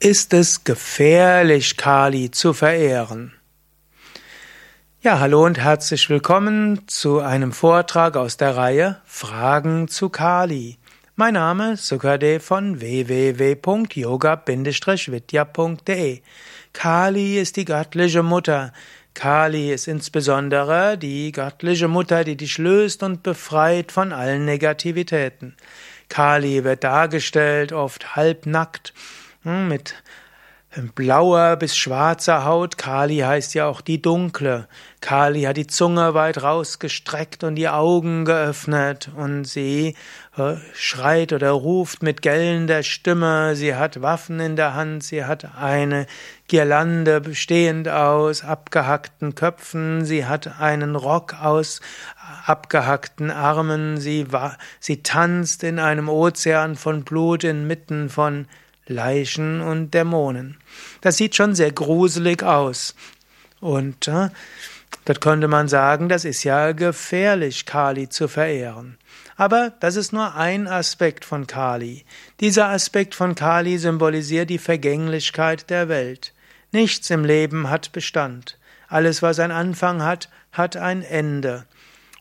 Ist es gefährlich, Kali zu verehren? Ja, hallo und herzlich willkommen zu einem Vortrag aus der Reihe Fragen zu Kali. Mein Name ist Sukade von www.yoga-vidya.de. Kali ist die göttliche Mutter. Kali ist insbesondere die göttliche Mutter, die dich löst und befreit von allen Negativitäten. Kali wird dargestellt, oft halbnackt mit blauer bis schwarzer Haut. Kali heißt ja auch die dunkle. Kali hat die Zunge weit rausgestreckt und die Augen geöffnet und sie äh, schreit oder ruft mit gellender Stimme. Sie hat Waffen in der Hand. Sie hat eine Girlande bestehend aus abgehackten Köpfen. Sie hat einen Rock aus abgehackten Armen. Sie, sie tanzt in einem Ozean von Blut inmitten von Leichen und Dämonen. Das sieht schon sehr gruselig aus. Und äh, dort könnte man sagen, das ist ja gefährlich, Kali zu verehren. Aber das ist nur ein Aspekt von Kali. Dieser Aspekt von Kali symbolisiert die Vergänglichkeit der Welt. Nichts im Leben hat Bestand. Alles, was ein Anfang hat, hat ein Ende.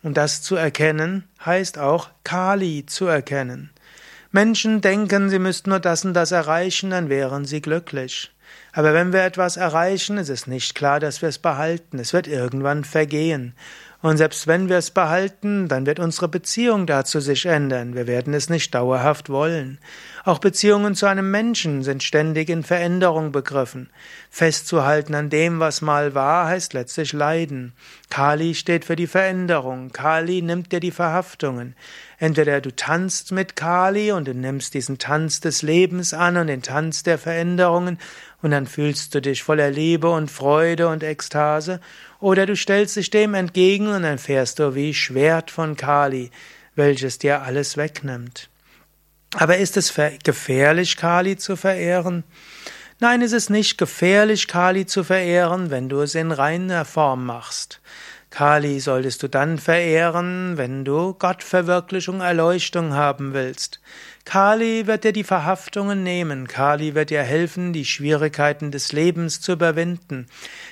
Und das zu erkennen, heißt auch Kali zu erkennen. Menschen denken, sie müssten nur das und das erreichen, dann wären sie glücklich. Aber wenn wir etwas erreichen, ist es nicht klar, dass wir es behalten. Es wird irgendwann vergehen. Und selbst wenn wir es behalten, dann wird unsere Beziehung dazu sich ändern. Wir werden es nicht dauerhaft wollen. Auch Beziehungen zu einem Menschen sind ständig in Veränderung begriffen. Festzuhalten an dem, was mal war, heißt letztlich leiden. Kali steht für die Veränderung. Kali nimmt dir die Verhaftungen. Entweder du tanzt mit Kali und du nimmst diesen Tanz des Lebens an und den Tanz der Veränderungen und dann fühlst du dich voller Liebe und Freude und Ekstase, oder du stellst dich dem entgegen und dann fährst du wie Schwert von Kali, welches dir alles wegnimmt. Aber ist es gefährlich, Kali zu verehren? Nein, es ist nicht gefährlich, Kali zu verehren, wenn du es in reiner Form machst. Kali solltest du dann verehren, wenn du Gottverwirklichung, Erleuchtung haben willst. Kali wird dir die Verhaftungen nehmen. Kali wird dir helfen, die Schwierigkeiten des Lebens zu überwinden.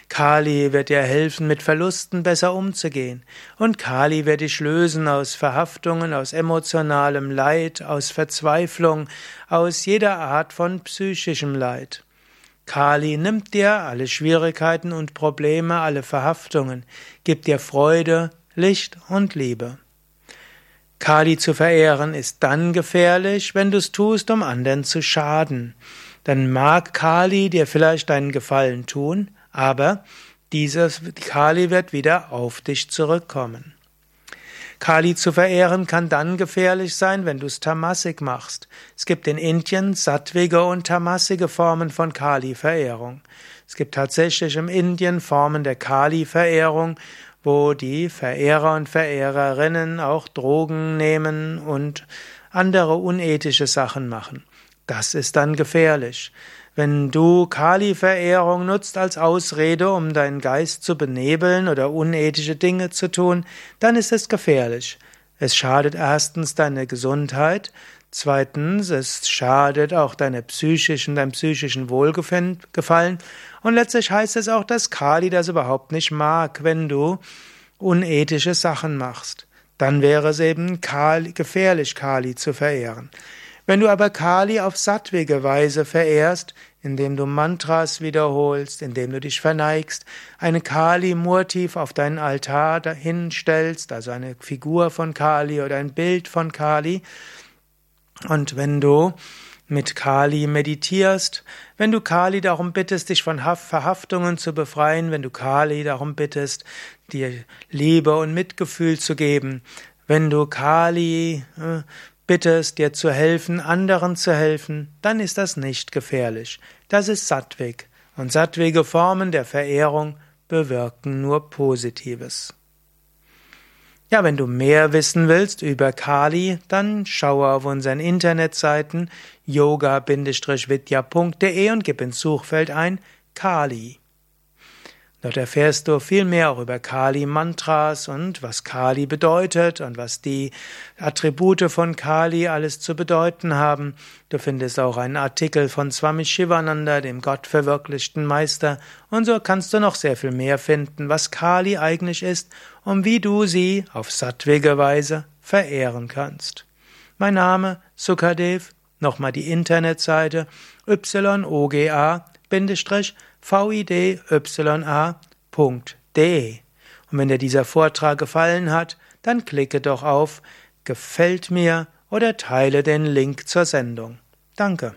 Kali wird dir helfen, mit Verlusten besser umzugehen. Und Kali wird dich lösen aus Verhaftungen, aus emotionalem Leid, aus Verzweiflung, aus jeder Art von psychischem Leid. Kali nimmt dir alle Schwierigkeiten und Probleme, alle Verhaftungen, gibt dir Freude, Licht und Liebe. Kali zu verehren ist dann gefährlich, wenn du es tust, um anderen zu schaden. Dann mag Kali dir vielleicht einen Gefallen tun, aber dieses Kali wird wieder auf dich zurückkommen. Kali zu verehren kann dann gefährlich sein, wenn du es tamasik machst. Es gibt in Indien sattwige und tamasige Formen von Kali-Verehrung. Es gibt tatsächlich in Indien Formen der Kali-Verehrung, wo die Verehrer und Verehrerinnen auch Drogen nehmen und andere unethische Sachen machen. Das ist dann gefährlich. Wenn du Kali-Verehrung nutzt als Ausrede, um deinen Geist zu benebeln oder unethische Dinge zu tun, dann ist es gefährlich. Es schadet erstens deine Gesundheit, zweitens es schadet auch deine psychischen, deinem psychischen Wohlgefallen und letztlich heißt es auch, dass Kali das überhaupt nicht mag, wenn du unethische Sachen machst. Dann wäre es eben Kali, gefährlich, Kali zu verehren. Wenn du aber Kali auf sattwige Weise verehrst, indem du Mantras wiederholst, indem du dich verneigst, eine Kali-Murtiv auf deinen Altar hinstellst, also eine Figur von Kali oder ein Bild von Kali, und wenn du mit Kali meditierst, wenn du Kali darum bittest, dich von Verhaftungen zu befreien, wenn du Kali darum bittest, dir Liebe und Mitgefühl zu geben, wenn du Kali äh, bittest, dir zu helfen, anderen zu helfen, dann ist das nicht gefährlich. Das ist Sattwig. Und sattwige Formen der Verehrung bewirken nur Positives. Ja, wenn du mehr wissen willst über Kali, dann schaue auf unseren Internetseiten yoga-vidya.de und gib ins Suchfeld ein Kali. Dort erfährst du viel mehr auch über Kali-Mantras und was Kali bedeutet und was die Attribute von Kali alles zu bedeuten haben. Du findest auch einen Artikel von Swami Shivananda, dem gottverwirklichten Meister, und so kannst du noch sehr viel mehr finden, was Kali eigentlich ist und wie du sie auf sattwige Weise verehren kannst. Mein Name Sukadev, nochmal die Internetseite yoga vidyA.de. Und wenn dir dieser Vortrag gefallen hat, dann klicke doch auf Gefällt mir oder teile den Link zur Sendung. Danke.